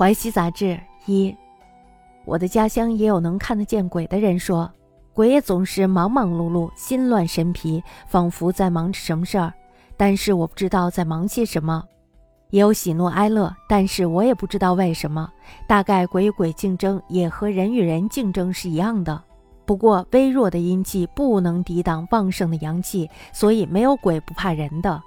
淮西杂志一，我的家乡也有能看得见鬼的人说，鬼也总是忙忙碌碌，心乱神疲，仿佛在忙着什么事儿，但是我不知道在忙些什么。也有喜怒哀乐，但是我也不知道为什么。大概鬼与鬼竞争也和人与人竞争是一样的。不过微弱的阴气不能抵挡旺盛的阳气，所以没有鬼不怕人的。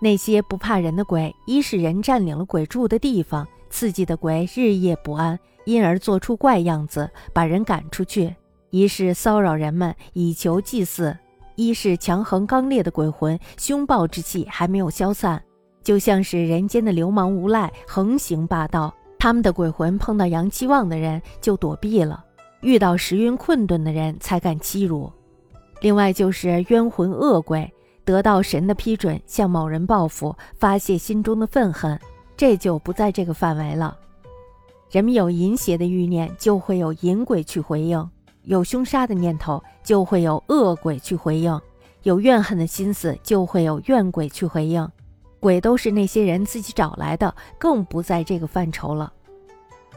那些不怕人的鬼，一是人占领了鬼住的地方，刺激的鬼日夜不安，因而做出怪样子，把人赶出去；一是骚扰人们以求祭祀；一是强横刚烈的鬼魂，凶暴之气还没有消散。就像是人间的流氓无赖横行霸道，他们的鬼魂碰到阳气旺的人就躲避了，遇到时运困顿的人才敢欺辱。另外就是冤魂恶鬼得到神的批准，向某人报复，发泄心中的愤恨，这就不在这个范围了。人们有淫邪的欲念，就会有淫鬼去回应；有凶杀的念头，就会有恶鬼去回应；有怨恨的心思，就会有怨鬼去回应。鬼都是那些人自己找来的，更不在这个范畴了。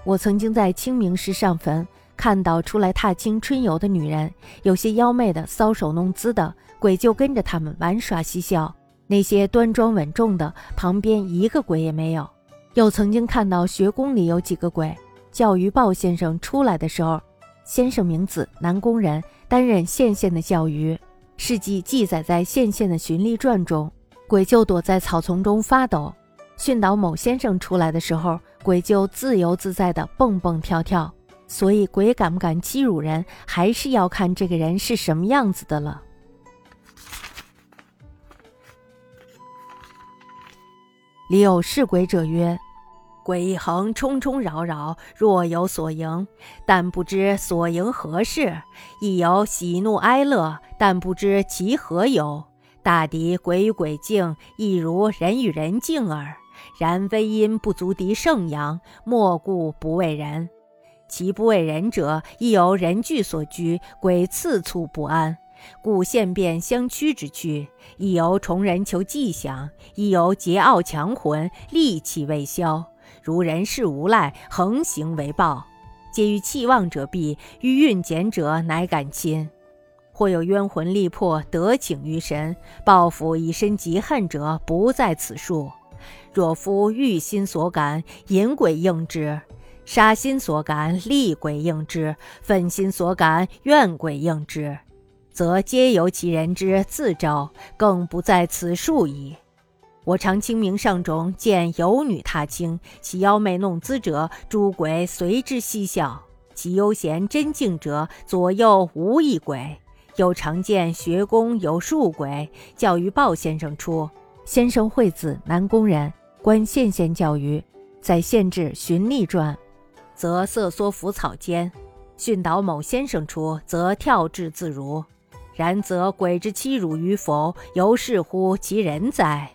我曾经在清明时上坟，看到出来踏青春游的女人，有些妖媚的搔首弄姿的，鬼就跟着他们玩耍嬉笑；那些端庄稳重的，旁边一个鬼也没有。又曾经看到学宫里有几个鬼，教鱼鲍先生出来的时候，先生名字南宫人，担任县县的教鱼，事迹记载在县县的巡历传中。鬼就躲在草丛中发抖，训导某先生出来的时候，鬼就自由自在地蹦蹦跳跳。所以，鬼敢不敢欺辱人，还是要看这个人是什么样子的了。里有是鬼者曰：“鬼一横冲冲扰扰，若有所迎，但不知所迎何事；亦有喜怒哀乐，但不知其何由。”大敌鬼与鬼竞，亦如人与人竞耳。然微阴不足敌圣阳，莫故不畏人。其不畏人者，亦由人惧所居，鬼次促不安，故现变相驱之趋；亦由崇人求迹象，亦由桀骜强魂，戾气未消，如人事无赖，横行为暴。皆于气旺者避，欲运减者乃敢亲。或有冤魂力魄得请于神，报复以身极恨者不在此数。若夫欲心所感，淫鬼应之；杀心所感，厉鬼应之；愤心所感，怨鬼应之，则皆由其人之自招，更不在此数矣。我常清明上中见有女踏青，其妖媚弄姿者，诸鬼随之嬉笑；其悠闲真静者，左右无一鬼。又常见学宫有数鬼，教于鲍先生出。先生惠子南宫人，官县县教于，在县志循吏传，则瑟缩伏草间；训导某先生出，则跳掷自如。然则鬼之欺辱与否，由是乎其人哉？